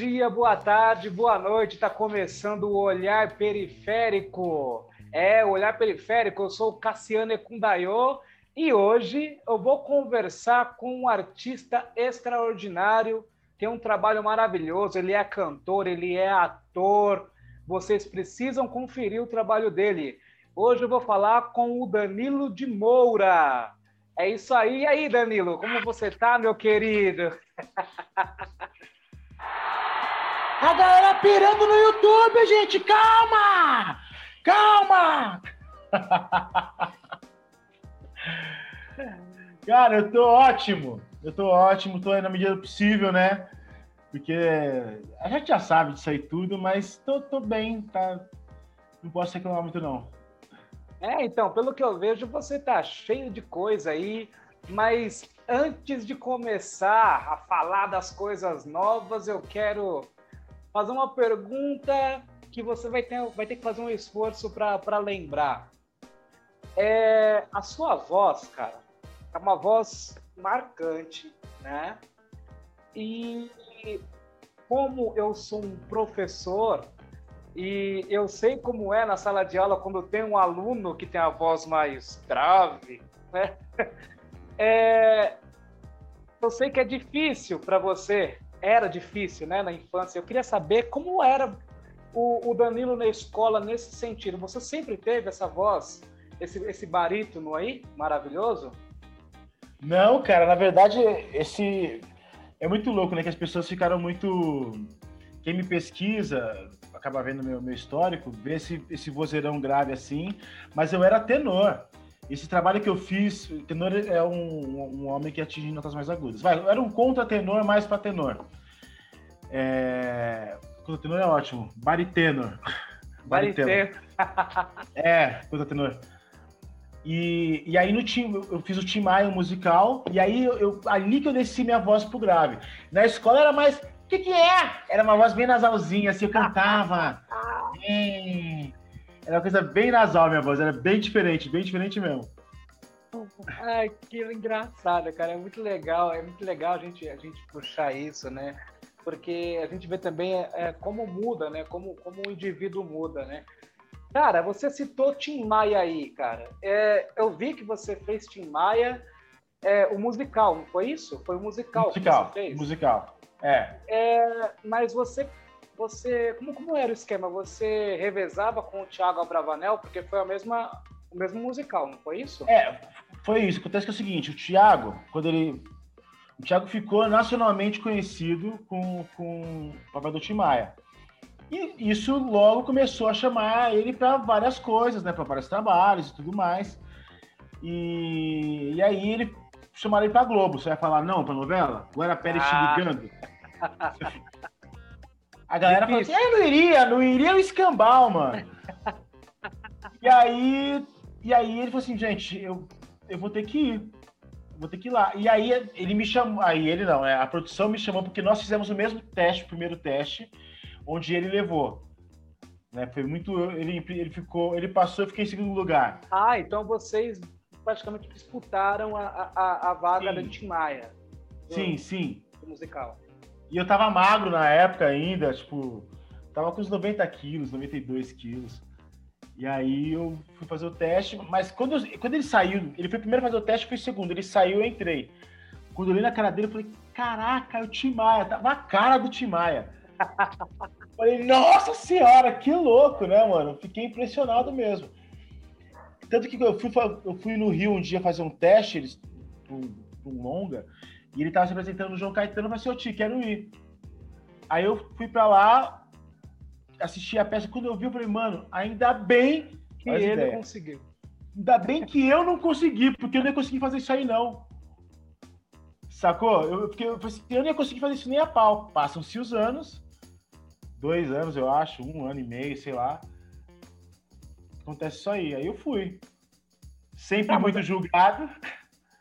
dia, boa tarde, boa noite. Está começando o Olhar Periférico. É, o Olhar Periférico. Eu sou o Cassiano Ekundayo e hoje eu vou conversar com um artista extraordinário. Tem um trabalho maravilhoso. Ele é cantor, ele é ator. Vocês precisam conferir o trabalho dele. Hoje eu vou falar com o Danilo de Moura. É isso aí. E aí, Danilo, como você tá, meu querido? A galera pirando no YouTube, gente, calma! Calma! Cara, eu tô ótimo. Eu tô ótimo, tô aí na medida possível, né? Porque a gente já sabe disso aí tudo, mas tô, tô bem, tá? Não posso reclamar muito, não. É, então, pelo que eu vejo, você tá cheio de coisa aí, mas antes de começar a falar das coisas novas, eu quero fazer uma pergunta que você vai ter, vai ter que fazer um esforço para lembrar. É, a sua voz, cara, é uma voz marcante, né? E como eu sou um professor e eu sei como é na sala de aula quando tem um aluno que tem a voz mais grave, né? É, eu sei que é difícil para você era difícil, né, na infância. Eu queria saber como era o, o, Danilo na escola nesse sentido. Você sempre teve essa voz, esse, esse barítono aí, maravilhoso? Não, cara, na verdade, esse é muito louco, né? Que as pessoas ficaram muito. Quem me pesquisa acaba vendo meu, meu histórico, vê esse, esse vozeirão grave assim, mas eu era tenor. Esse trabalho que eu fiz, tenor é um, um homem que atinge notas mais agudas. Vai, era um contra-tenor mais para tenor. É... Contra-tenor é ótimo. Baritenor. Baritenor. é, contra-tenor. E, e aí no time, eu fiz o Tim Maia musical, e aí eu, eu, ali que eu desci minha voz pro grave. Na escola era mais. O que, que é? Era uma voz bem nasalzinha, assim, eu cantava. É. Era uma coisa bem nasal, minha voz, era bem diferente, bem diferente mesmo. Ai, que engraçado, cara. É muito legal, é muito legal a gente, a gente puxar isso, né? Porque a gente vê também é, como muda, né? Como, como o indivíduo muda, né? Cara, você citou Tim Maia aí, cara. É, eu vi que você fez Tim Maia, é, o musical, não foi isso? Foi o musical, musical que você fez? Musical, é. é mas você você. Como, como era o esquema? Você revezava com o Thiago Abravanel, porque foi a mesma, o mesmo musical, não foi isso? É, foi isso. Acontece que é o seguinte, o Thiago, quando ele. O Thiago ficou nacionalmente conhecido com, com o papel do Tim Maia. E isso logo começou a chamar ele para várias coisas, né? Para vários trabalhos e tudo mais. E, e aí ele chamaram ele para Globo. Você vai falar não para novela? Agora Pérez ah. te ligando. A galera falou assim, é, não iria, não iria o escambau, mano. e aí, e aí ele falou assim, gente, eu, eu vou ter que ir. Vou ter que ir lá. E aí ele me chamou, aí ele não, é, a produção me chamou porque nós fizemos o mesmo teste, o primeiro teste, onde ele levou. Né, foi muito. Ele, ele ficou. Ele passou e fiquei em segundo lugar. Ah, então vocês praticamente disputaram a, a, a vaga sim. da Tim Maia. Sim, sim. musical. E eu tava magro na época ainda, tipo, tava com uns 90 quilos, 92 quilos. E aí eu fui fazer o teste, mas quando, eu, quando ele saiu, ele foi primeiro fazer o teste, foi segundo. Ele saiu, eu entrei. Quando eu olhei na cara dele, eu falei, caraca, é o Tim Maia, tava a cara do Tim Maia. falei, nossa senhora, que louco, né, mano? Fiquei impressionado mesmo. Tanto que eu fui, eu fui no Rio um dia fazer um teste, eles, um, um longa, e ele tava se apresentando no João Caetano, eu falei assim, eu quero ir. Aí eu fui para lá, assisti a peça, quando eu vi, eu falei, mano, ainda bem que ele ideia. conseguiu. Ainda bem que eu não consegui, porque eu não ia conseguir fazer isso aí, não. Sacou? Eu, porque eu, assim, eu não ia conseguir fazer isso nem a pau. Passam-se os anos, dois anos, eu acho, um ano e meio, sei lá. Acontece isso aí. Aí eu fui. Sempre ah, muito mas... julgado.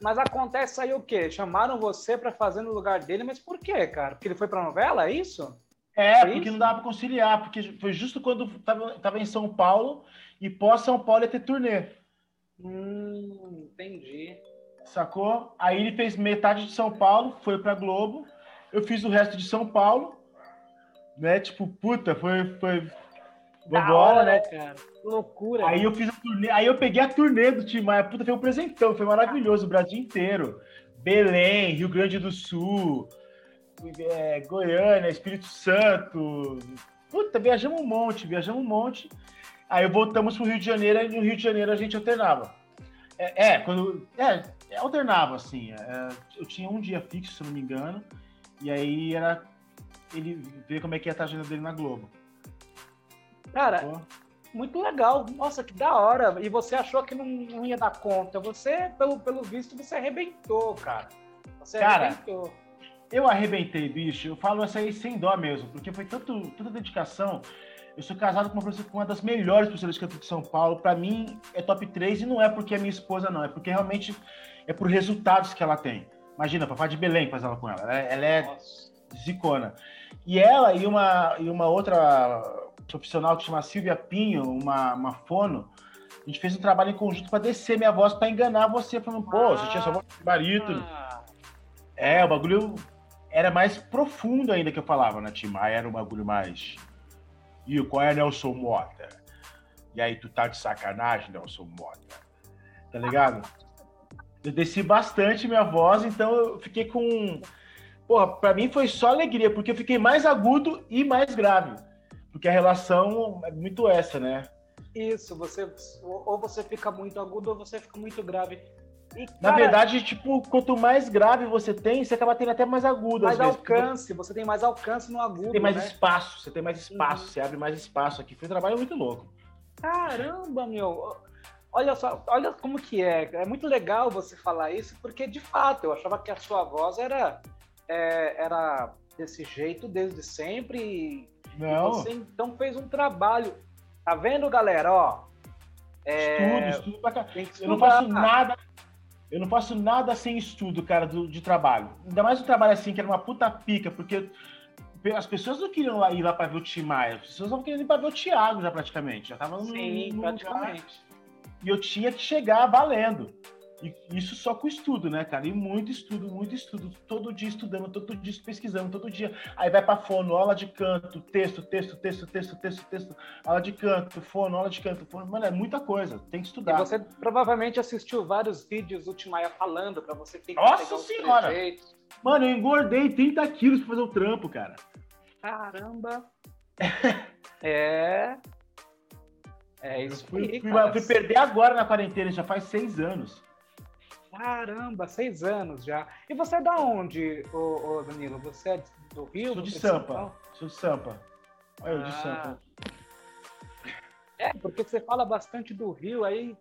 Mas acontece aí o quê? Chamaram você para fazer no lugar dele, mas por quê, cara? Porque ele foi para novela, é isso? É, é porque isso? não dava para conciliar, porque foi justo quando tava, tava em São Paulo e pós São Paulo ia ter turnê. Hum, entendi. Sacou? Aí ele fez metade de São Paulo, foi para Globo. Eu fiz o resto de São Paulo. né? Tipo, puta, foi. foi... Vambora, né, cara? Loucura. Aí eu fiz a turnê, aí eu peguei a turnê do Tim Maia, puta, foi um presentão, foi maravilhoso, o Brasil inteiro. Belém, Rio Grande do Sul, é, Goiânia, Espírito Santo. Puta, viajamos um monte, viajamos um monte. Aí voltamos pro Rio de Janeiro, e no Rio de Janeiro a gente alternava. É, é quando. É, alternava, assim. É, eu tinha um dia fixo, se não me engano, e aí era ele ver como é que ia estar a agenda dele na Globo. Cara, Pô. muito legal. Nossa, que da hora. E você achou que não, não, ia dar conta. Você, pelo, pelo visto, você arrebentou, cara. Você cara, arrebentou. Eu arrebentei, bicho. Eu falo isso aí sem dó mesmo, porque foi tanto, tanta dedicação. Eu sou casado com uma, com uma das melhores professoras de canto de São Paulo. Para mim, é top 3 e não é porque é minha esposa, não. É porque realmente é por resultados que ela tem. Imagina, papai de Belém faz ela com ela. Ela, é, ela é zicona. E ela e uma, e uma outra profissional que chama Silvia Pinho, uma, uma fono, a gente fez um trabalho em conjunto para descer minha voz para enganar você, falando, pô, você tinha sua voz de barítono. Ah. É, o bagulho era mais profundo ainda que eu falava na Tim Aí era um bagulho mais. E qual é Nelson Mota? E aí, tu tá de sacanagem, Nelson Mota? Tá ligado? Eu desci bastante minha voz, então eu fiquei com Porra, pra mim foi só alegria, porque eu fiquei mais agudo e mais grave. Porque a relação é muito essa, né? Isso, você ou você fica muito agudo ou você fica muito grave. E, cara, Na verdade, tipo, quanto mais grave você tem, você acaba tendo até mais agudo. Mais alcance, você tem mais alcance no agudo. Você tem mais né? espaço, você tem mais espaço, uhum. você abre mais espaço aqui. Foi um trabalho muito louco. Caramba, meu. Olha só, olha como que é. É muito legal você falar isso, porque de fato eu achava que a sua voz era é, era desse jeito desde sempre. Não. Você então fez um trabalho. Tá vendo, galera? Ó, é, estudo, estudo pra cá. Eu não faço nada. Eu não faço nada sem estudo, cara, do, de trabalho. Ainda mais um trabalho assim, que era uma puta pica, porque as pessoas não queriam ir lá para ver o Tim Maia, as pessoas não queriam ir para ver o Thiago já praticamente. Já tava no, Sim, no, praticamente. E eu tinha que chegar valendo. E isso só com estudo, né, cara? E muito estudo, muito estudo. Todo dia estudando, todo dia pesquisando, todo dia. Aí vai pra fono, aula de canto, texto, texto, texto, texto, texto, texto, aula de canto, fono, aula de canto, fono. Mano, é muita coisa, tem que estudar. E você provavelmente assistiu vários vídeos do Timaya falando pra você ter que Nossa senhora! Mano, eu engordei 30 quilos pra fazer o trampo, cara. Caramba! é. É isso. Eu fui, fui, fui perder agora na quarentena, já faz seis anos. Caramba, seis anos já. E você é da onde, ô, ô Danilo? Você é do Rio? Sou de Sampa. Sou de Sampa. Olha eu de ah. Sampa. É, porque você fala bastante do Rio, aí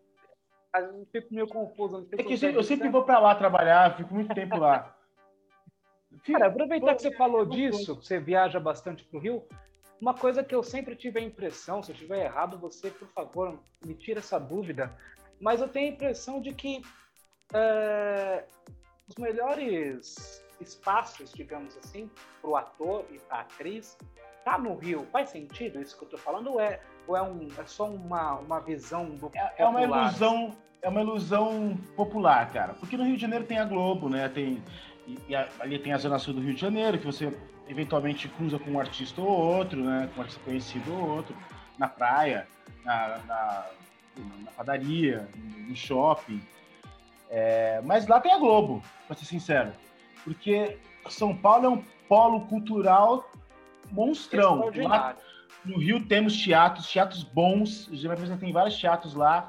eu fico meio confuso. É que eu sempre, eu sempre vou para lá trabalhar, fico muito tempo lá. Cara, aproveitar que você falou disso, você viaja bastante para o Rio, uma coisa que eu sempre tive a impressão, se eu estiver errado, você, por favor, me tira essa dúvida, mas eu tenho a impressão de que é, os melhores espaços, digamos assim, para o ator e para a atriz, tá no Rio. Faz sentido isso que eu estou falando? Ou é, ou é, um, é só uma, uma visão do é, é uma ilusão É uma ilusão popular, cara. Porque no Rio de Janeiro tem a Globo, né? Tem, e, e ali tem a Zona Sul do Rio de Janeiro, que você eventualmente cruza com um artista ou outro, né? Com um artista conhecido ou outro, na praia, na, na, na padaria, no shopping. É, mas lá tem a Globo, para ser sincero. Porque São Paulo é um polo cultural monstrão. Lá, no Rio temos teatros, teatros bons. Já tem vários teatros lá.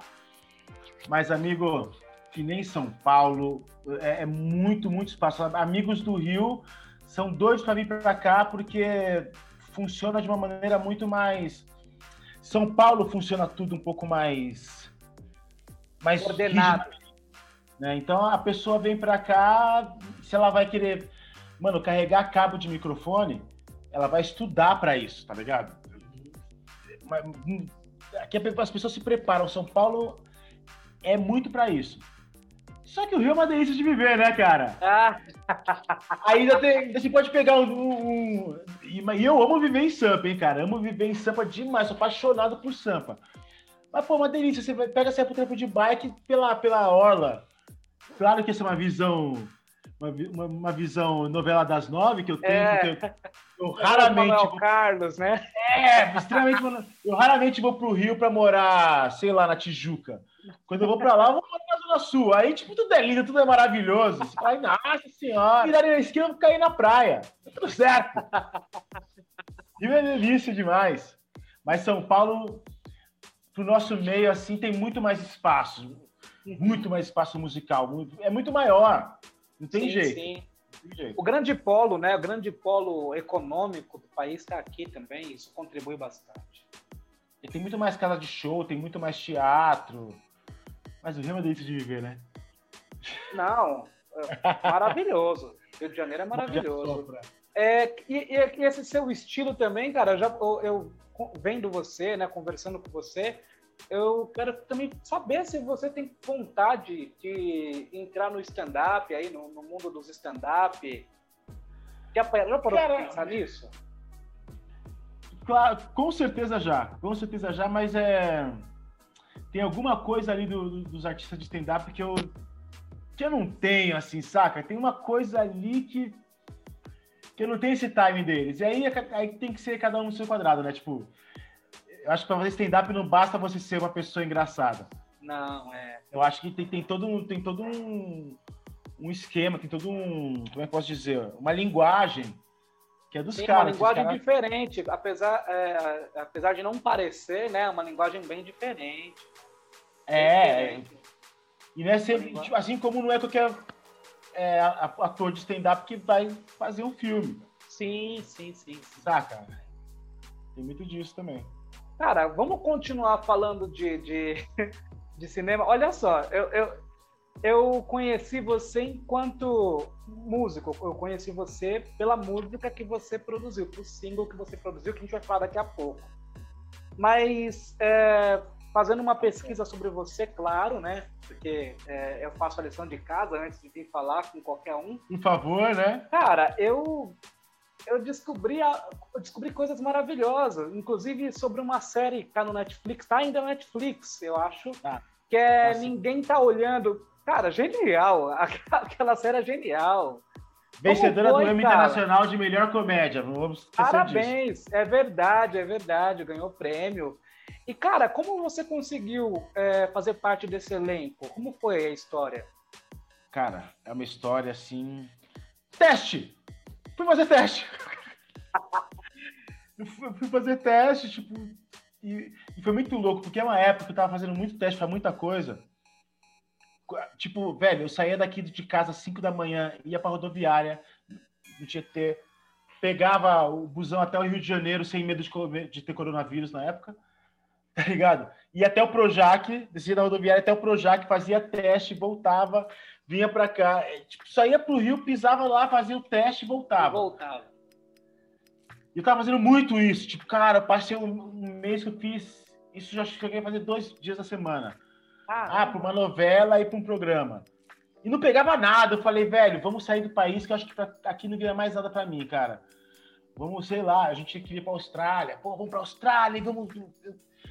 Mas, amigo, que nem São Paulo, é, é muito, muito espaço. Amigos do Rio são doidos para vir para cá porque funciona de uma maneira muito mais. São Paulo funciona tudo um pouco mais. mais ordenado. Rígido né? Então a pessoa vem para cá, se ela vai querer, mano, carregar cabo de microfone, ela vai estudar para isso, tá ligado? Aqui as pessoas se preparam. São Paulo é muito para isso. Só que o Rio é uma delícia de viver, né, cara? Ah. Ainda tem, você pode pegar um, um, E eu amo viver em Sampa, hein, cara? Amo viver em Sampa demais, sou apaixonado por Sampa. Mas, pô, uma delícia. Você pega, você pro trampo de bike pela, pela orla. Claro que essa é uma visão uma, uma, visão novela das nove que eu tenho, é. eu, eu, raramente. Vou... Carlos, né? É, extremamente. eu raramente vou pro Rio para morar, sei lá, na Tijuca. Quando eu vou para lá, eu vou morar na Zona Sul. Aí, tipo, tudo é lindo, tudo é maravilhoso. Você fala, nossa senhora, virarem na esquina, eu vou cair na praia. Tá tudo certo. Rio é delícia demais. Mas São Paulo, pro nosso meio, assim, tem muito mais espaço. Muito mais espaço musical. É muito maior. Não tem sim, jeito. Sim. O grande polo, né? O grande polo econômico do país está aqui também. Isso contribui bastante. E tem muito mais casa de show, tem muito mais teatro. Mas o Rio é delícia de viver, né? Não, é maravilhoso. Rio de Janeiro é maravilhoso. É, e, e, esse seu estilo também, cara, eu já, eu, eu vendo você, né, conversando com você, eu quero também saber se você tem vontade de entrar no stand-up, aí no, no, mundo dos stand-up. Já parou para pensar nisso? Claro, com certeza já, com certeza já, mas é tem alguma coisa ali do, do, dos artistas de stand-up que eu que eu não tenho, assim, saca? Tem uma coisa ali que que eu não tenho esse timing deles. E aí, aí tem que ser cada um no seu quadrado, né? Tipo, eu acho que para fazer stand-up não basta você ser uma pessoa engraçada. Não, é. Eu acho que tem, tem todo, um, tem todo um, um esquema, tem todo um. Como é que posso dizer? Uma linguagem que é dos Sim, caras. uma linguagem caras... diferente, apesar, é, apesar de não parecer, né? Uma linguagem bem diferente. É. Diferente. E não é sempre, tipo, assim como não é qualquer é, ator de stand-up que vai fazer um filme. Sim, sim, sim, sim. Saca? Tem muito disso também. Cara, vamos continuar falando de, de, de cinema. Olha só, eu, eu, eu conheci você enquanto músico. Eu conheci você pela música que você produziu, pelo single que você produziu, que a gente vai falar daqui a pouco. Mas é, fazendo uma pesquisa sobre você, claro, né? Porque é, eu faço a lição de casa antes de vir falar com qualquer um. Por favor, né? Cara, eu eu descobri, eu descobri coisas maravilhosas, inclusive sobre uma série que tá no Netflix, tá ainda no Netflix, eu acho, ah, que é nossa. Ninguém Tá Olhando. Cara, genial, aquela série é genial. Vencedora foi, do Emmy Internacional de Melhor Comédia, não vamos esquecer Parabéns, disso. é verdade, é verdade, ganhou prêmio. E, cara, como você conseguiu é, fazer parte desse elenco? Como foi a história? Cara, é uma história assim. Teste! Fui fazer teste. eu fui fazer teste, tipo, e, e, foi muito louco, porque é uma época que eu tava fazendo muito teste para muita coisa. Tipo, velho, eu saía daqui de casa às 5 da manhã, ia pra rodoviária, no Tietê, pegava o busão até o Rio de Janeiro sem medo de, de ter coronavírus na época, tá ligado? Ia até o Projac, descia da rodoviária até o Projac, fazia teste, voltava, vinha para cá, é, tipo, saía pro Rio, pisava lá, fazia o teste e voltava. E voltava. E eu tava fazendo muito isso. Tipo, cara, passei um, mês que eu fiz. Isso já cheguei a fazer dois dias da semana. Ah, ah para uma novela e para um programa. E não pegava nada. Eu falei, velho, vamos sair do país, que eu acho que pra, aqui não vira mais nada para mim, cara. Vamos, sei lá, a gente queria ir pra Austrália. Pô, vamos pra Austrália, vamos.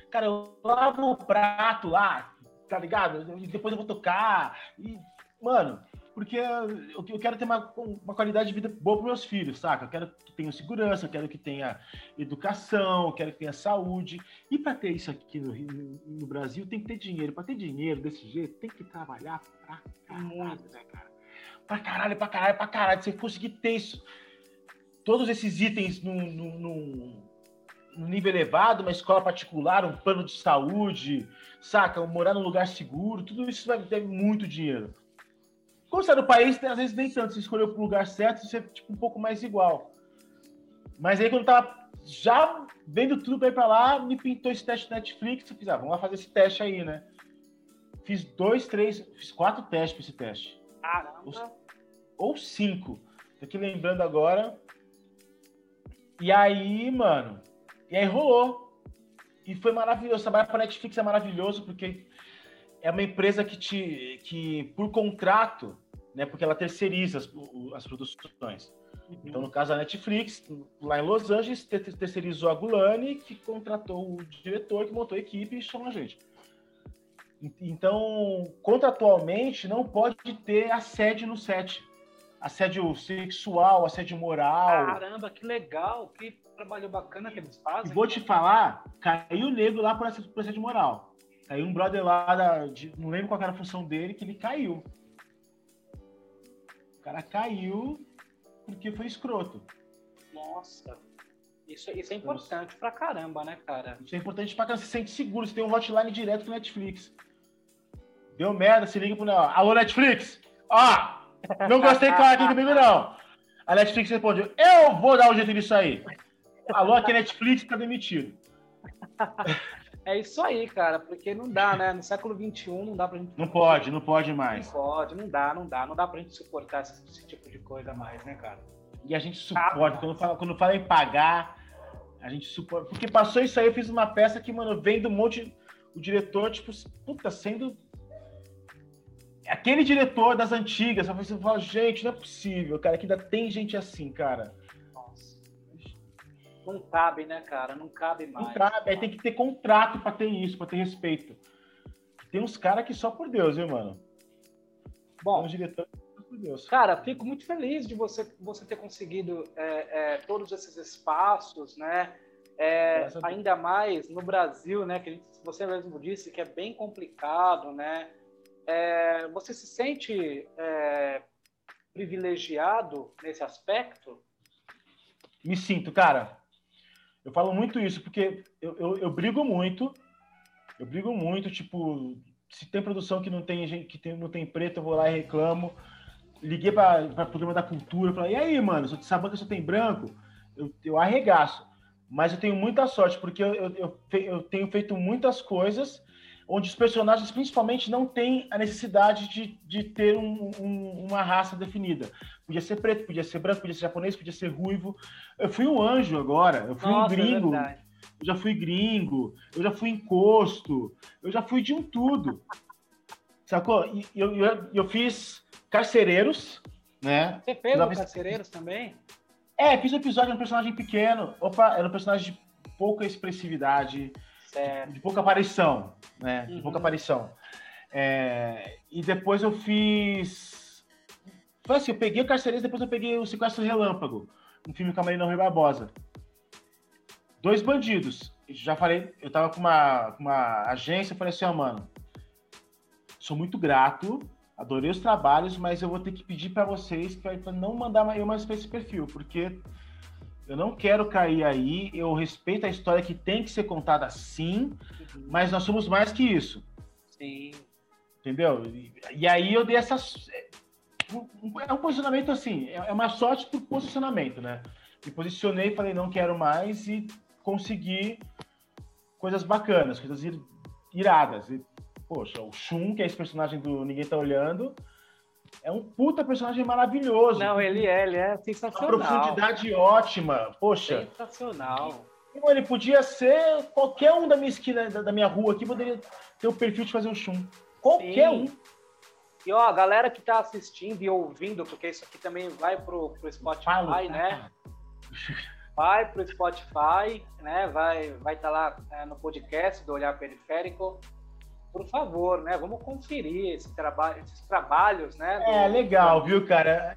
Cara, eu lavo o prato lá, tá ligado? E depois eu vou tocar. E Mano, porque eu quero ter uma, uma qualidade de vida boa para meus filhos, saca? Eu quero que tenham segurança, eu quero que tenha educação, eu quero que tenha saúde. E para ter isso aqui no, no, no, Brasil, tem que ter dinheiro. Para ter dinheiro desse jeito, tem que trabalhar pra caralho, né, cara? Pra caralho, pra caralho, pra caralho. Se você conseguir ter isso, todos esses itens num, num, num nível elevado, uma escola particular, um plano de saúde, saca? Morar num lugar seguro, tudo isso vai ter muito dinheiro. Quando você é do país, às vezes nem tanto. Você escolheu o lugar certo, você é tipo, um pouco mais igual. Mas aí, quando tava já vendo tudo para ir para lá, me pintou esse teste Netflix. Eu fiz, ah, vamos lá fazer esse teste aí, né? Fiz dois, três, fiz quatro testes para esse teste. Caramba! Ou, ou cinco. Tô aqui lembrando agora. E aí, mano, e aí rolou. E foi maravilhoso. Trabalhar para Netflix é maravilhoso, porque é uma empresa que te que por contrato, né, porque ela terceiriza as, as produções. Uhum. Então, no caso da Netflix, lá em Los Angeles, terceirizou a Gulani, que contratou o diretor, que montou a equipe e chamou a gente. Então, contratualmente, não pode ter a sede no set. assédio sexual, assédio moral. Caramba, que legal, que trabalho bacana que eles fazem. E vou te falar, caiu o negro lá por assédio moral. Caiu um brother lá, da, de, não lembro qual era a função dele, que ele caiu. O cara caiu porque foi escroto. Nossa. Isso, isso é importante pra caramba, né, cara? Isso é importante pra caramba. Você se sente seguro. Você tem um hotline direto com Netflix. Deu merda, se liga pro. Alô, Netflix! Ó! não gostei claro aqui comigo, não. A Netflix responde: Eu vou dar um jeito nisso aí. Alô, aqui Netflix tá demitido. É isso aí, cara, porque não dá, né? No século XXI não dá pra gente. Não pode, não pode mais. Não pode, não dá, não dá. Não dá pra gente suportar esse, esse tipo de coisa mais, né, cara? E a gente suporta. quando, fala, quando fala em pagar, a gente suporta. Porque passou isso aí, eu fiz uma peça que, mano, vem do monte. O diretor, tipo, puta, sendo. Aquele diretor das antigas, você fala, gente, não é possível, cara, que ainda tem gente assim, cara. Não cabe, né, cara? Não cabe mais. Não cabe. Aí tem que ter contrato para ter isso, para ter respeito. Tem uns caras que só por Deus, viu, mano? Bom, um diretor por Deus. Cara, fico muito feliz de você, você ter conseguido é, é, todos esses espaços, né? É, ainda mais no Brasil, né? Que gente, você mesmo disse que é bem complicado, né? É, você se sente é, privilegiado nesse aspecto? Me sinto, cara. Eu falo muito isso porque eu, eu, eu, brigo muito, eu brigo muito, tipo, se tem produção que não tem que tem, não tem preto, eu vou lá e reclamo. Liguei para o programa da cultura, falei, e aí, mano, essa banca só tem branco? Eu, eu arregaço. Mas eu tenho muita sorte, porque eu, eu, eu tenho feito muitas coisas onde os personagens, principalmente, não têm a necessidade de, de ter um, um, uma raça definida. Podia ser preto, podia ser branco, podia ser japonês, podia ser ruivo. Eu fui um anjo agora, eu fui Nossa, um é gringo. É eu já fui gringo, eu já fui encosto, eu já fui de um tudo. Sacou? E eu, eu, eu fiz carcereiros, né? Você fez o carcereiros também? É, fiz um episódio de um personagem pequeno. Opa, era um personagem de pouca expressividade, certo. de pouca aparição, né? De pouca uhum. aparição. É, e depois eu fiz foi assim, eu peguei o Carcereiros, depois eu peguei o Sequestro Relâmpago, um filme com a Marina Rui Barbosa. Dois bandidos. Já falei, eu tava com uma, uma agência, eu falei assim, ó, oh, mano, sou muito grato, adorei os trabalhos, mas eu vou ter que pedir para vocês para não mandar eu mais para esse perfil, porque eu não quero cair aí, eu respeito a história que tem que ser contada sim, uhum. mas nós somos mais que isso. Sim. Entendeu? E, e aí eu dei essas é um posicionamento assim, é, é uma sorte por posicionamento, né? Me posicionei, falei, não quero mais e consegui coisas bacanas, coisas iradas. E, poxa, o Shun, que é esse personagem do Ninguém Tá Olhando, é um puta personagem maravilhoso. Não, ele é, ele é sensacional. Uma profundidade ótima, poxa. Sensacional. Ele podia ser qualquer um da minha esquina, da minha rua aqui, poderia ter o perfil de fazer um Shun. Qualquer Sim. um. E ó, a galera que tá assistindo e ouvindo, porque isso aqui também vai pro, pro Spotify, Fala, né? Vai pro Spotify, né? Vai vai estar tá lá é, no podcast do Olhar Periférico. Por favor, né? Vamos conferir esse trabalho, esses trabalhos, né? Do... É legal, viu, cara?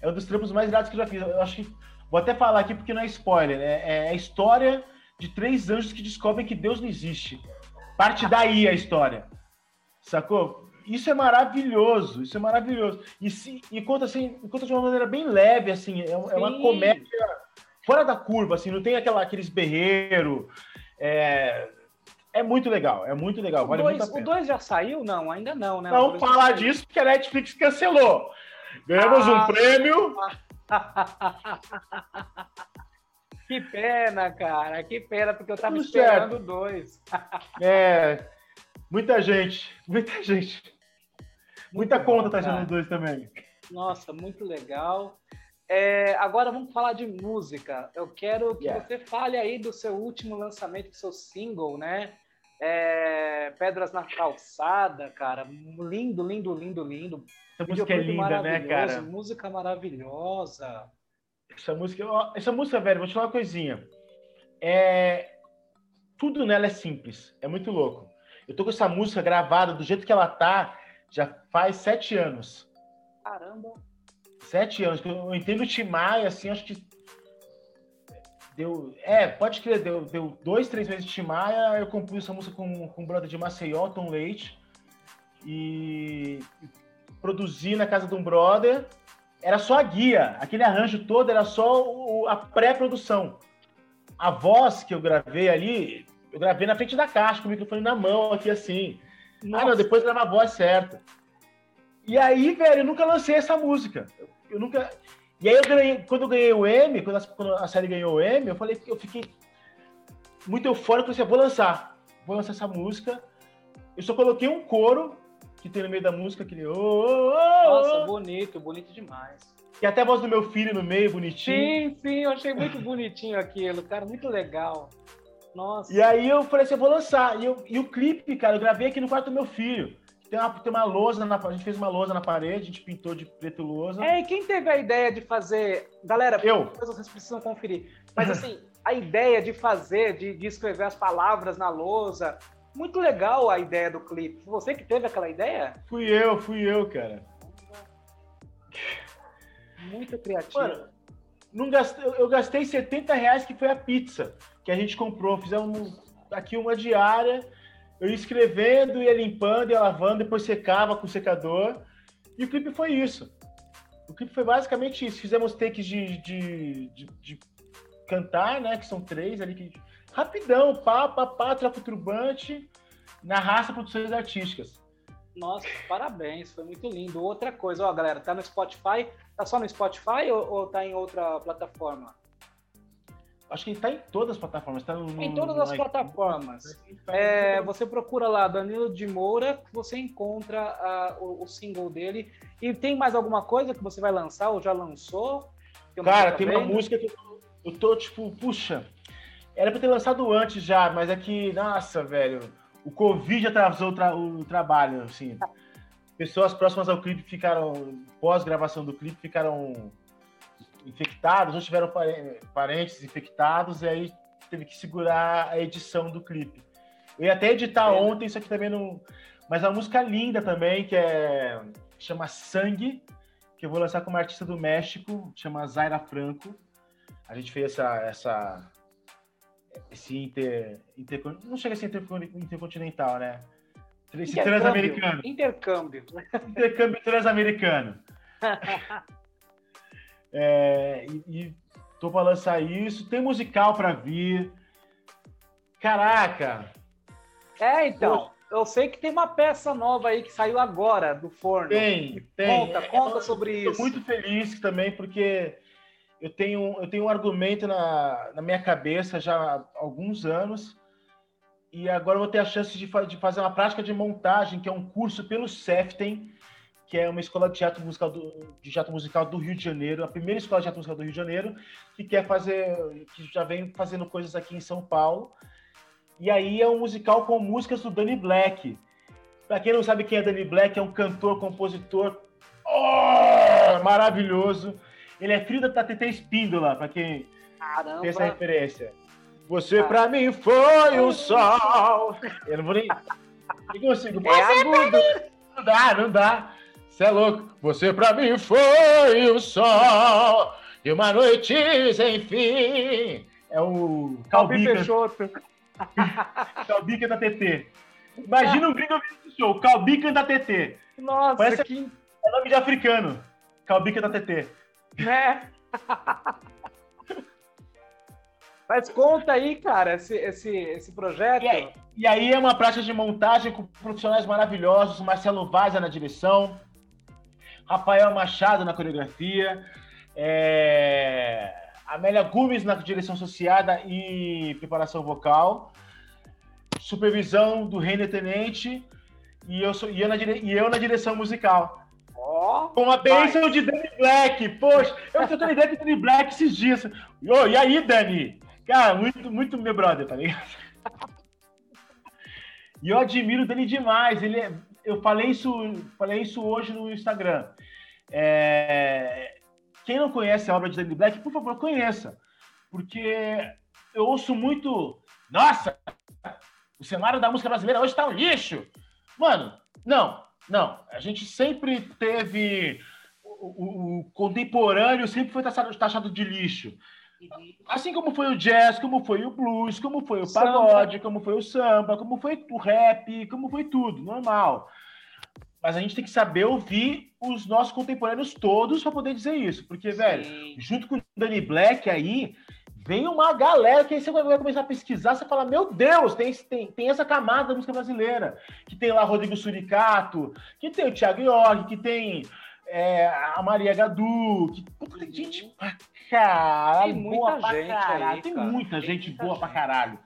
É um dos trampos mais gratos que eu já fiz. Eu acho que vou até falar aqui porque não é spoiler. É, é a história de três anjos que descobrem que Deus não existe. Parte daí a história. Sacou? isso é maravilhoso, isso é maravilhoso. E, se, e conta, assim, conta de uma maneira bem leve, assim, é, é uma comédia fora da curva, assim, não tem aquela, aqueles berreiro. É, é muito legal, é muito legal. Vale o 2 já saiu? Não, ainda não, né? Não falar disso porque a Netflix cancelou. Ganhamos ah, um prêmio. que pena, cara, que pena, porque eu tava Tudo esperando dois. é, muita gente, muita gente. Muita muito conta tá sendo dois também. Nossa, muito legal. É, agora vamos falar de música. Eu quero que yeah. você fale aí do seu último lançamento, do seu single, né? É, Pedras na Calçada, cara. Lindo, lindo, lindo, lindo. Essa música é linda, né, cara? Música maravilhosa. Essa música, essa música, velho, vou te falar uma coisinha. É, tudo nela é simples, é muito louco. Eu tô com essa música gravada do jeito que ela tá, já faz sete anos. Caramba! Sete anos. Eu entendo o Tim Maia, assim, acho que deu. É, pode crer, deu, deu dois, três meses de Tim Maia. Eu compus essa música com, com o brother de Maceió, Tom Leite. E, produzi na casa de um brother. Era só a guia, aquele arranjo todo era só o, a pré-produção. A voz que eu gravei ali, eu gravei na frente da caixa, com o microfone na mão, aqui assim. Nossa. Ah, não, depois grava a voz certa. E aí, velho, eu nunca lancei essa música. Eu, eu nunca. E aí eu ganhei, quando eu ganhei o M, quando a, quando a, série ganhou o M, eu falei, eu fiquei muito eufórico, eu falei, vou lançar, vou lançar essa música. Eu só coloquei um coro que tem no meio da música, aquele oh, oh, oh, Nossa, bonito, bonito demais. E até a voz do meu filho no meio, bonitinho. Sim, sim, eu achei muito bonitinho aquilo, cara, muito legal. Nossa. E aí eu falei assim, eu vou lançar. E, eu, e o clipe, cara, eu gravei aqui no quarto do meu filho. Tem uma, tem uma lousa, na, a gente fez uma lousa na parede, a gente pintou de preto lousa. É, e quem teve a ideia de fazer... Galera, eu. vocês precisam conferir. Mas assim, a ideia de fazer, de, de escrever as palavras na lousa, muito legal a ideia do clipe. Você que teve aquela ideia? Fui eu, fui eu, cara. Muito criativo. Mano, não gastei, eu gastei 70 reais que foi a pizza que a gente comprou. Fizemos aqui uma diária, eu ia escrevendo, ia limpando, ia lavando, depois secava com o secador. E o clipe foi isso. O clipe foi basicamente isso. Fizemos takes de, de, de, de cantar, né? Que são três ali. Que... Rapidão, pá, pá, pá, troca o turbante, na raça produções artísticas. Nossa, parabéns, foi muito lindo. Outra coisa, ó, galera, tá no Spotify, tá só no Spotify ou, ou tá em outra plataforma? Acho que ele tá em todas as plataformas. Tá no, em todas as plataformas. Tá é, você procura lá Danilo de Moura, você encontra uh, o, o, single dele. E tem mais alguma coisa que você vai lançar ou já lançou? Cara, tem uma música que eu tô, tipo, puxa, era pra ter lançado antes já, mas é que, nossa, velho, o Covid atrasou o, tra o trabalho, assim. Pessoas próximas ao clipe ficaram, pós-gravação do clipe, ficaram infectados, ou tiveram parentes infectados, e aí teve que segurar a edição do clipe. Eu ia até editar é. ontem, isso aqui também não. Mas uma música linda também, que é. chama Sangue, que eu vou lançar com uma artista do México, chama Zaira Franco. A gente fez essa. essa esse inter, inter. Não chega a ser inter, intercontinental, né? Esse transamericano. Intercâmbio. Intercâmbio transamericano. É, e, e tô para lançar isso. Tem musical para vir. Caraca! É, então. Eu sei que tem uma peça nova aí que saiu agora do forno. Tem, tem. Conta, conta sobre isso. Estou muito feliz também, porque eu tenho, eu tenho um argumento na, na minha cabeça já há alguns anos. E agora eu vou ter a chance de, de fazer uma prática de montagem, que é um curso pelo CEFTEM, que é uma escola de teatro musical do, de teatro musical do Rio de Janeiro, a primeira escola de teatro musical do Rio de Janeiro, que quer fazer, que já vem fazendo coisas aqui em São Paulo. E aí é um musical com músicas do Danny Black. Para quem não sabe quem é Danny Black, é um cantor, compositor oh, maravilhoso. Ele é filho da TT Espíndola, para quem Caramba. tem essa referência. Você ah. para mim foi o sol. Eu não vou nem. Não consigo. É agudo. Não dá, não dá. Você é louco. Você pra mim foi o sol de uma noite sem fim. É o Calbica. Peixoto. Calbica da TT. Imagina um gringo ouvindo esse show. Calbica da TT. Nossa, Parece que... É nome de africano. Calbica da TT. Né? Mas conta aí, cara, esse, esse, esse projeto. E aí, e aí, é uma prática de montagem com profissionais maravilhosos, Marcelo Vaz na direção, Rafael Machado na coreografia, é... Amélia Gomes na direção associada e preparação vocal, supervisão do Reiner Tenente e eu, sou, e eu, na, dire... e eu na direção musical. Oh, Com a bênção de Danny Black. Poxa, eu tô tendo ideia de Danny Black esses dias. Oh, e aí, Danny? Cara, muito, muito meu brother, tá ligado? E eu admiro dele demais. Ele é, eu falei isso, falei isso hoje no Instagram. É, quem não conhece a obra de Danny Black, por favor, conheça. Porque eu ouço muito. Nossa, o cenário da música brasileira hoje está um lixo. Mano, não, não. A gente sempre teve o, o contemporâneo sempre foi taxado, taxado de lixo. Assim como foi o jazz, como foi o blues, como foi o pagode, como foi o samba, como foi o rap, como foi tudo, normal. Mas a gente tem que saber ouvir os nossos contemporâneos todos para poder dizer isso. Porque, Sim. velho, junto com o Danny Black aí, vem uma galera que aí você vai começar a pesquisar, você fala, meu Deus, tem, tem, tem essa camada da música brasileira, que tem lá Rodrigo Suricato, que tem o Thiago York, que tem é, a Maria Gadu, que puta, tem gente pra caralho, tem muita boa gente caralho, aí, tem muita gente muita boa gente. pra caralho.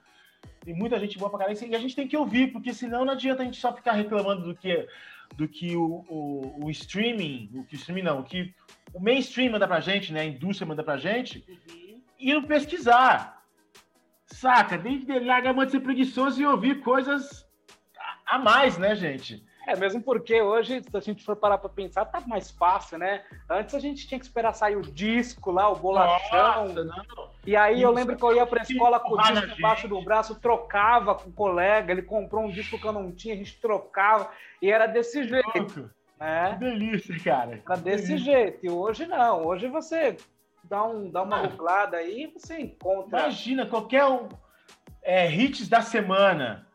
Tem muita gente boa pra caralho, e a gente tem que ouvir, porque senão não adianta a gente só ficar reclamando do que, do que o, o, o streaming, o que o streaming não, o que o mainstream manda pra gente, né, a indústria manda pra gente, uhum ir pesquisar. Saca? Tem que largar a de ser preguiçoso e ouvir coisas a mais, né, gente? É, mesmo porque hoje, se a gente for parar para pensar, tá mais fácil, né? Antes a gente tinha que esperar sair o disco lá, o bolachão. Nossa, e aí Isso. eu lembro que eu ia pra escola com o disco embaixo do braço, trocava com o colega, ele comprou um disco que eu não tinha, a gente trocava, e era desse jeito. Né? Que delícia, cara. Era desse delícia. jeito. E hoje não. Hoje você dá, um, dá uma googlada aí e você encontra. Imagina, qualquer um, é, hits da semana.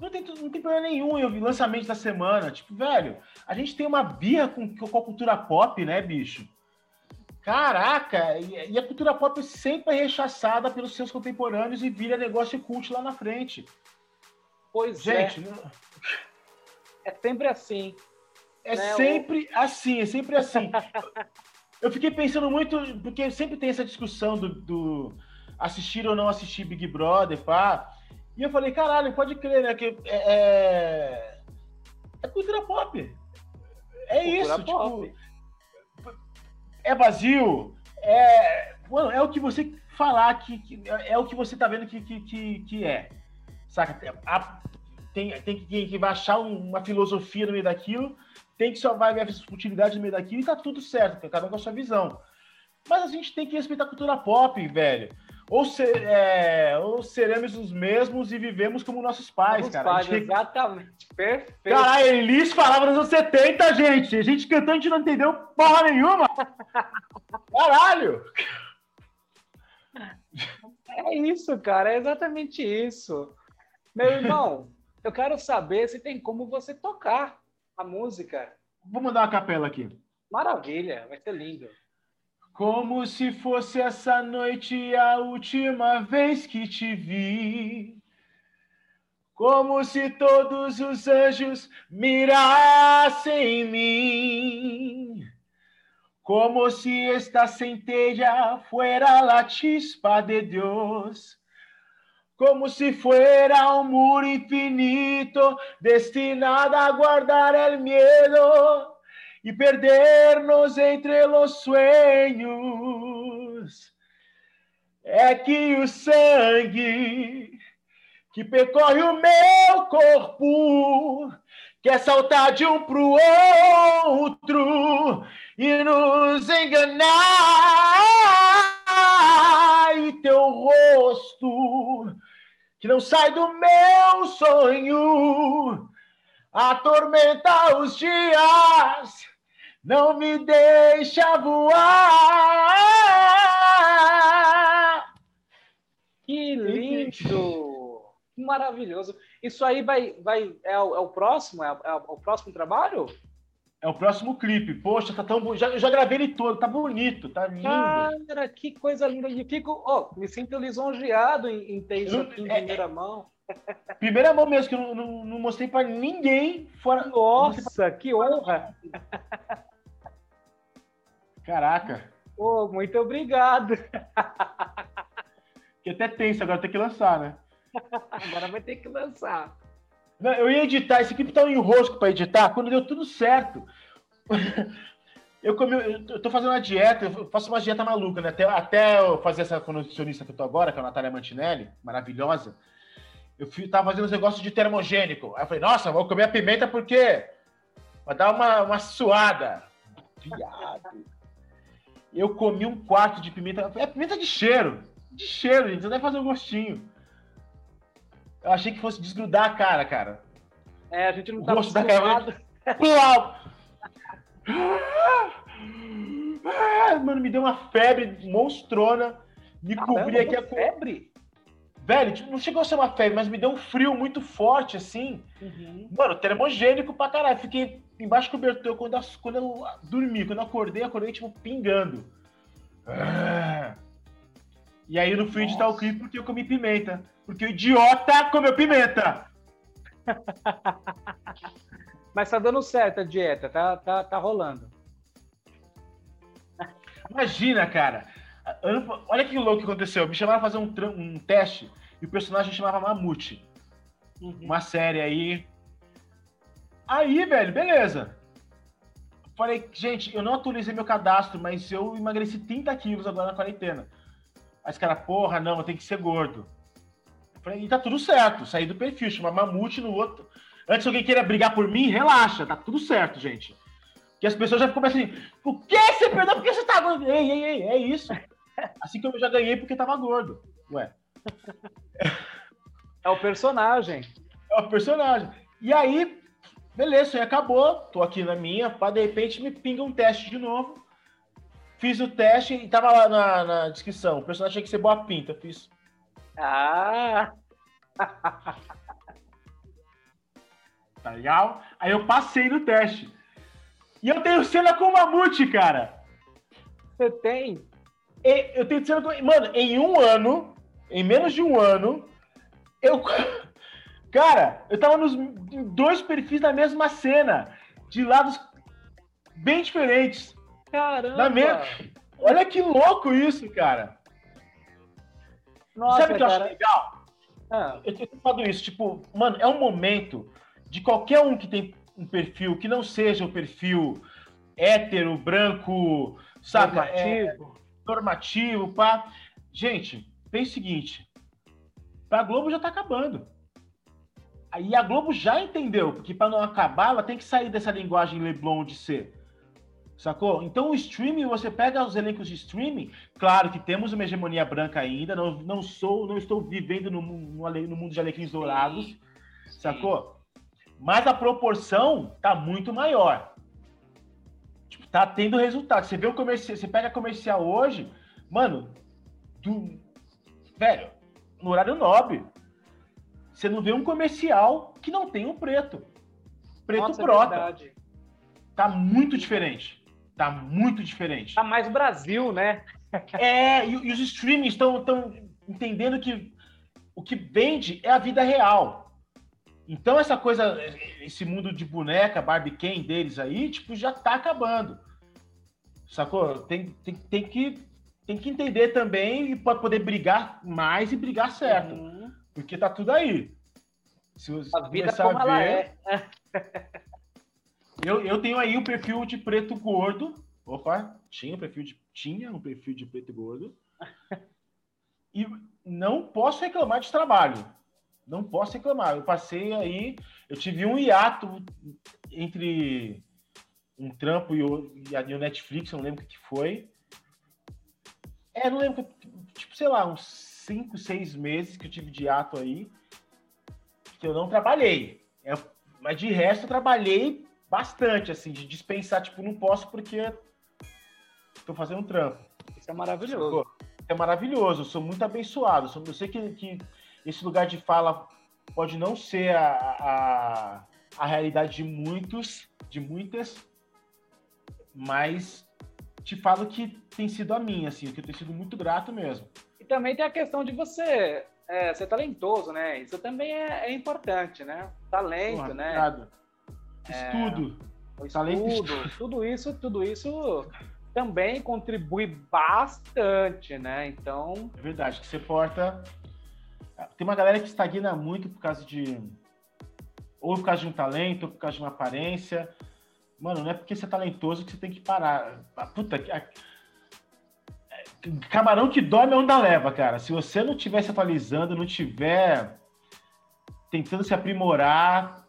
Não tem, não tem problema nenhum eu vi lançamento da semana. Tipo, velho, a gente tem uma birra com, com a cultura pop, né, bicho? Caraca, e, e a cultura pop sempre é rechaçada pelos seus contemporâneos e vira negócio cult lá na frente. Pois gente, é. Não... É sempre assim. É né? sempre o... assim, é sempre assim. eu fiquei pensando muito, porque sempre tem essa discussão do, do, assistir ou não assistir Big Brother, pá. E eu falei, caralho, pode crer, né? Que é, é, é cultura pop. É cultura isso, pop. tipo. É vazio. É, mano, é o que você falar que, que é o que você tá vendo que, que, que, é. Saca? A, tem, tem que, que achar uma filosofia no meio daquilo tem que só vai ver as utilidades no meio daquilo e tá tudo certo, cada um com a sua visão. Mas a gente tem que respeitar a cultura pop, velho. Ou, ser, é, ou seremos os mesmos e vivemos como nossos pais, cara. Pais, gente... Exatamente, perfeito. Caralho, Elis falava nos anos 70, gente. A gente cantou, a gente não entendeu porra nenhuma. Caralho! É isso, cara, é exatamente isso. Meu irmão, eu quero saber se tem como você tocar a música. Vou mandar uma capela aqui. Maravilha, vai ser lindo. Como se fosse essa noite a última vez que te vi. Como se todos os anjos mirassem em mim. Como se esta centella fuera la chispa de Deus como se fuera un muro infinito destinado a guardar el miedo y perdernos entre los sueños. É que o sangue que percorre o meu corpo quer saltar de um pro outro e nos enganar e teu rosto que não sai do meu sonho, atormenta os dias, não me deixa voar. Que lindo! Que maravilhoso! Isso aí vai, vai é, o, é o próximo? É, é, o próximo trabalho? É o próximo clipe. Poxa, tá tão bonito. Já, já gravei ele todo, tá bonito, tá lindo. Cara, que coisa linda. E fico, ó, oh, me sinto lisonjeado em, em ter isso aqui em é, primeira mão. Primeira mão mesmo, que eu não, não, não mostrei pra ninguém fora. Nossa, que honra! Caraca. Pô, muito obrigado. Que até tenso, agora tem que lançar, né? agora vai ter que lançar. Não, eu ia editar, esse clipe tá um enrosco para editar, quando deu tudo certo. eu comi, eu tô fazendo uma dieta, eu faço uma dieta maluca, né? Até, até eu fazer essa nutricionista que eu tô agora, que é a Natália Mantinelli, maravilhosa. Eu fui, tava fazendo uns negócios de termogênico. Aí eu falei, nossa, vou comer a pimenta porque vai dar uma, uma suada. Viado. Eu comi um quarto de pimenta. É pimenta de cheiro. De cheiro, gente. Você deve fazer um gostinho. Eu achei que fosse desgrudar a cara, cara. É, a gente não tá acostumado. Uau! ah, mano, me deu uma febre monstrona. Me Caramba, cobri aqui a febre? Velho, tipo, não chegou a ser uma febre, mas me deu um frio muito forte, assim. Uhum. Mano, termogênico pra caralho. Fiquei embaixo do cobertor quando eu, quando eu dormi. Quando eu acordei, acordei, tipo, pingando. Ah. E aí eu não fui editar o clipe porque eu comi pimenta. Porque o idiota comeu pimenta. Mas tá dando certo a dieta, tá, tá, tá rolando. Imagina, cara. Olha que louco que aconteceu. Me chamaram pra fazer um, um teste e o personagem chamava Mamute. Uhum. Uma série aí. Aí, velho, beleza. Falei, gente, eu não atualizei meu cadastro, mas eu emagreci 30 quilos agora na quarentena. Aí os caras, porra, não, eu tenho que ser gordo. Falei, e tá tudo certo. Saí do perfil, chama Mamute no outro. Antes alguém queira brigar por mim, relaxa, tá tudo certo, gente. Que as pessoas já começam assim, o que você perdeu? Por que você tá gordo? Ei, ei, ei, é isso. Assim que eu já ganhei porque tava gordo. Ué. É o personagem. É o personagem. E aí, beleza, aí acabou. Tô aqui na minha, pá, de repente me pinga um teste de novo. Fiz o teste e tava lá na, na descrição. O personagem tinha que ser boa pinta. Fiz. Ah! tá legal? Aí eu passei no teste. E eu tenho cena com o Mamute, cara. Você tem? Eu tenho cena com. Mano, em um ano, em menos de um ano, eu. Cara, eu tava nos dois perfis da mesma cena, de lados bem diferentes. Caramba! Na mesma... Olha que louco isso, cara. Nossa, Sabe o que eu acho legal? Ah. Eu tenho falado isso, tipo, mano, é um momento de qualquer um que tem um perfil que não seja o perfil hétero, branco? Normativo. É, normativo, pá. Gente, pense o seguinte: a Globo já tá acabando. Aí a Globo já entendeu, porque para não acabar, ela tem que sair dessa linguagem Leblon de ser. Sacou? Então o streaming, você pega os elencos de streaming, claro que temos uma hegemonia branca ainda, não, não sou, não estou vivendo no, no, no mundo de alecrins dourados, sacou? Mas a proporção tá muito maior. Tá tendo resultado. Você vê o comercial, você pega comercial hoje, mano, do velho, no horário nobre, você não vê um comercial que não tem um preto. Preto Nossa, prota. É tá muito diferente. Tá muito diferente. Tá mais Brasil, né? é, e, e os streamings estão entendendo que o que vende é a vida real. Então essa coisa, esse mundo de boneca, Barbie Ken deles aí, tipo, já tá acabando. Sacou? Tem, tem, tem, que, tem que entender também e pode poder brigar mais e brigar certo. Uhum. Porque tá tudo aí. Se você a vida como a ver, ela é. eu, eu tenho aí o um perfil de preto gordo. Opa, tinha um perfil de, tinha um perfil de preto gordo. E não posso reclamar de trabalho não posso reclamar. Eu passei aí, eu tive um hiato entre um trampo e o, e o Netflix, eu não lembro o que foi. É, não lembro, tipo, sei lá, uns 5, 6 meses que eu tive de hiato aí, que eu não trabalhei. É, mas de resto eu trabalhei bastante, assim, de dispensar, tipo, não posso porque tô fazendo um trampo. Isso é maravilhoso. Isso é maravilhoso, eu sou muito abençoado. Eu sei que, que esse lugar de fala pode não ser a, a, a realidade de muitos, de muitas, mas te falo que tem sido a minha, assim, que eu tenho sido muito grato mesmo. E também tem a questão de você é, ser talentoso, né? Isso também é, é importante, né? Talento, Porra, né? Obrigado. Estudo. É, Talento estudo, tudo isso, tudo isso também contribui bastante, né? Então. É verdade, que você porta tem uma galera que estagna muito por causa de. Ou por causa de um talento, ou por causa de uma aparência. Mano, não é porque você é talentoso que você tem que parar. A puta, a... Camarão que dorme é onda leva, cara. Se você não estiver se atualizando, não estiver tentando se aprimorar.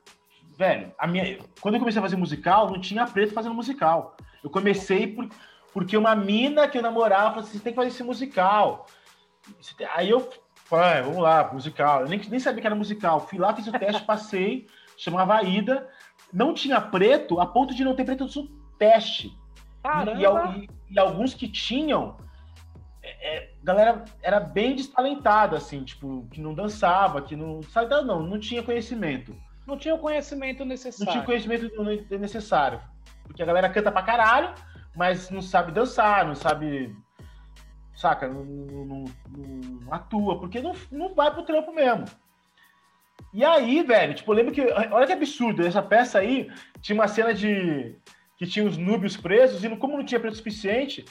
Velho, a minha... quando eu comecei a fazer musical, não tinha preto fazendo musical. Eu comecei por... porque uma mina que eu namorava falou assim: você tem que fazer esse musical. Aí eu Falei, ah, vamos lá, musical. Eu nem, nem sabia que era musical. Fui lá, fiz o teste, passei, chamava Aida. Não tinha preto, a ponto de não ter preto no teste. E, e, e, alguns que tinham, é, é, galera era bem destalentada, assim, tipo, que não dançava, que não. Sabe, não, não tinha conhecimento. Não tinha o conhecimento necessário. Não tinha o conhecimento necessário. Porque a galera canta pra caralho, mas não sabe dançar, não sabe. Saca? Não, não, não, atua, porque não, não vai pro trampo mesmo. E aí, velho, tipo, lembro que. Olha que absurdo, essa peça aí tinha uma cena de. que tinha os núbios presos, e como não tinha preço suficiente,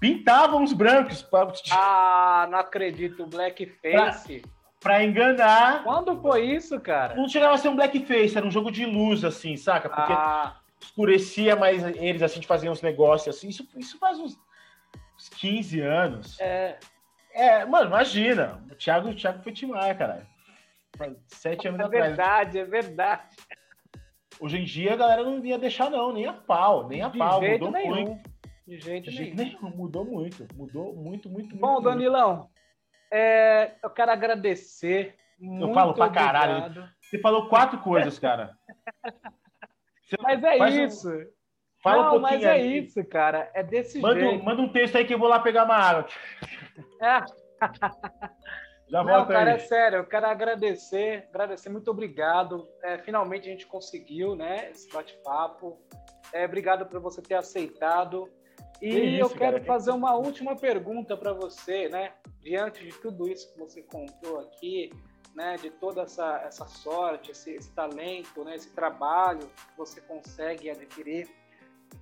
pintavam os brancos. Pra... Ah, não acredito, blackface. Pra, pra enganar. Quando foi isso, cara? Não chegava a ser um blackface, era um jogo de luz, assim, saca? Porque ah. escurecia mais eles, assim, de fazer uns negócios assim. Isso, isso faz uns 15 anos. É. É, mano, imagina. O Thiago, o Thiago foi Timar, caralho. Sete anos é atrás. É verdade, é verdade. Hoje em dia a galera não ia deixar, não, nem a pau, nem a de pau. Jeito mudou nenhum. muito. De jeito, De jeito nenhum. nenhum. Mudou muito. Mudou muito, muito, Bom, muito. Danilão, é, eu quero agradecer. Eu falo pra obrigado. caralho. Você falou quatro coisas, cara. Você Mas é faz um- isso. Fala não, um pouquinho mas é aí. isso, cara. É desse Manda, um- jeito. manda um texto aí que eu vou lá pegar uma água. É. Já Não, cara, aí. é sério, eu quero agradecer, agradecer, muito obrigado. É, finalmente a gente conseguiu, né, esse bate-papo. É, obrigado por você ter aceitado. E Que isso, eu quero cara. fazer uma última pergunta para você, né? Diante de tudo isso que você contou aqui, né, de toda essa, essa sorte, esse, esse talento, né, esse trabalho que você consegue adquirir,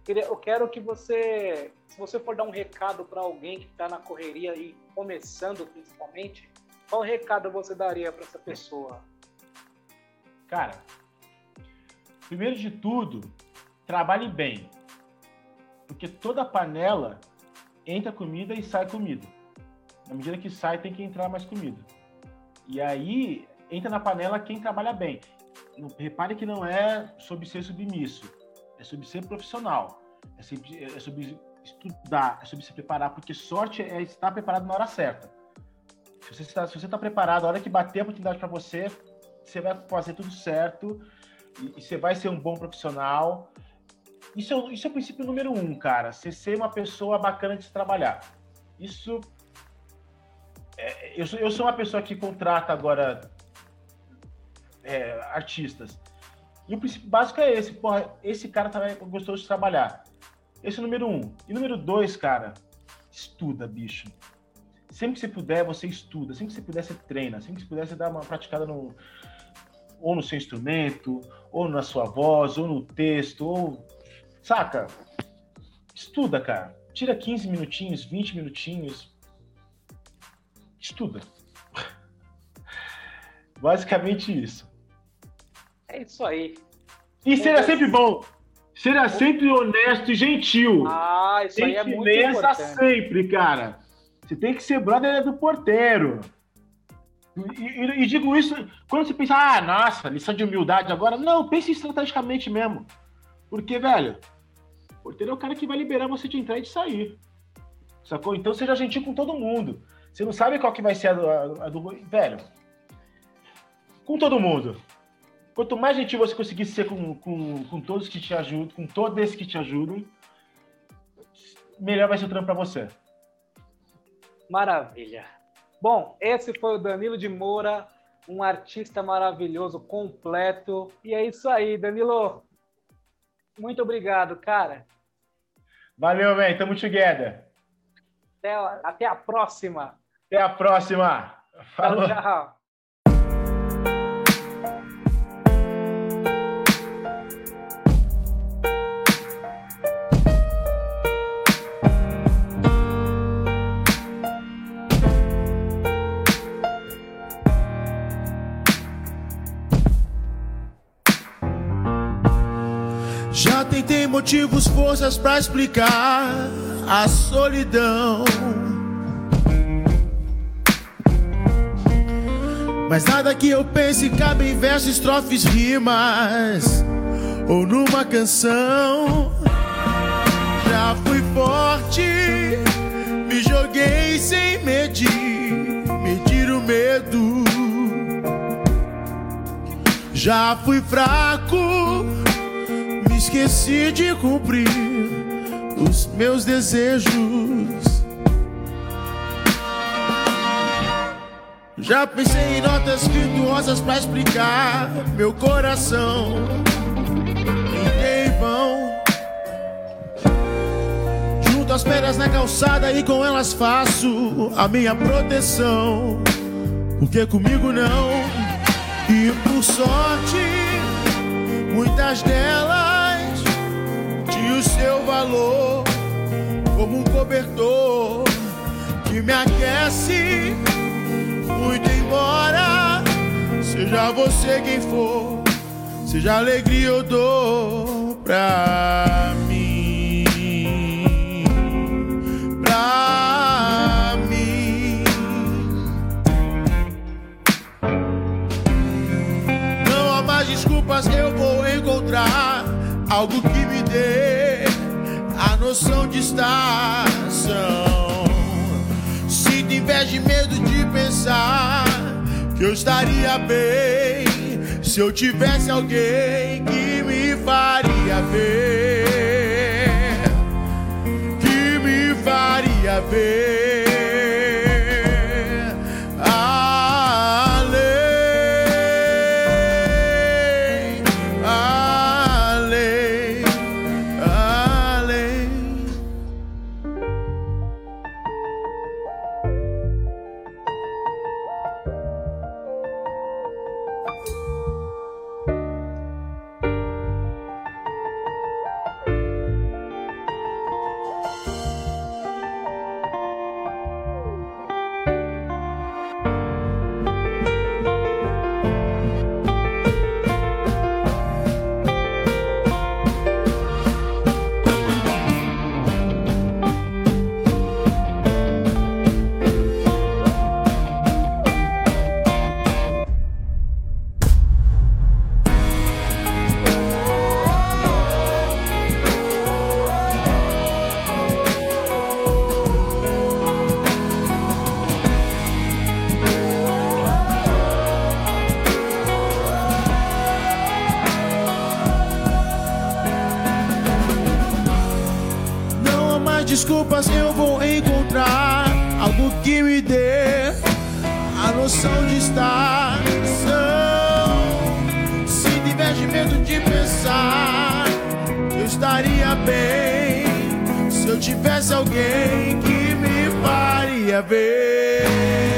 eu quero que você, se você for dar um recado para alguém que está na correria e começando principalmente, qual recado você daria para essa pessoa? Cara, primeiro de tudo, trabalhe bem. Porque toda panela entra comida e sai comida. Na medida que sai, tem que entrar mais comida. E aí, entra na panela quem trabalha bem. Repare que não é sobre ser submisso, é sobre ser profissional. É sobre, é sobre estudar, é sobre se preparar, porque sorte é estar preparado na hora certa. Se você está, se você está preparado, a hora que bater a oportunidade para você, você vai fazer tudo certo e, e você vai ser um bom profissional. Isso é, isso é o princípio número um, cara. Você ser uma pessoa bacana de se trabalhar. Isso. é, eu, sou, eu sou uma pessoa que contrata agora é, artistas. E o princípio básico é esse. Porra, esse cara também gostou de trabalhar. Esse é o número um. E número dois, cara, estuda, bicho. Sempre que você puder, você estuda. Sempre que você puder, você treina. Sempre que você puder, você dá uma praticada no, ou no seu instrumento, ou na sua voz, ou no texto, ou. Saca? Estuda, cara. Tira 15 minutinhos, 20 minutinhos. Estuda. Basicamente isso. É isso aí. E seja sempre bom. Seja sempre honesto e gentil. Ah, isso aí é muito importante. sempre, cara. Você tem que ser brother do porteiro. E, e- e digo isso quando você pensa, ah, nossa, lição de humildade agora. Não, pense estrategicamente mesmo. Porque, velho, o porteiro é o cara que vai liberar você de entrar e de sair. Sacou? Então seja gentil com todo mundo. Você não sabe qual que vai ser a do, a do. Velho, com todo mundo. Quanto mais gentil você conseguir ser com, com, com todos que te ajudam, com todos esses que te ajudam, melhor vai ser o trampo pra você. Maravilha. Bom, esse foi o Danilo de Moura, um artista maravilhoso, completo. E é isso aí, Danilo. Muito obrigado, cara. Valeu, man. Tamo together. Até, até a próxima. Até a próxima. Falou. Tchau, tchau. Motivos, forças pra explicar a solidão. Mas nada que eu pense cabe em versos, estrofes, rimas ou numa canção. Já fui forte, me joguei sem medir, medir o medo. Já fui fraco, esqueci de cumprir os meus desejos. Já pensei em notas virtuosas pra explicar meu coração. Em vão. Junto as pedras na calçada e com elas faço a minha proteção. Porque comigo não. E por sorte, muitas delas valor como um cobertor que me aquece muito embora seja você quem for, seja alegria ou dor pra mim, pra mim. Não há mais desculpas, eu vou encontrar algo que me dê noção de estação inveja e medo de pensar que eu estaria bem se eu tivesse alguém que me faria ver, que me faria ver. A noção de estar são. Se tiver medo de pensar, eu estaria bem se eu tivesse alguém que me faria ver.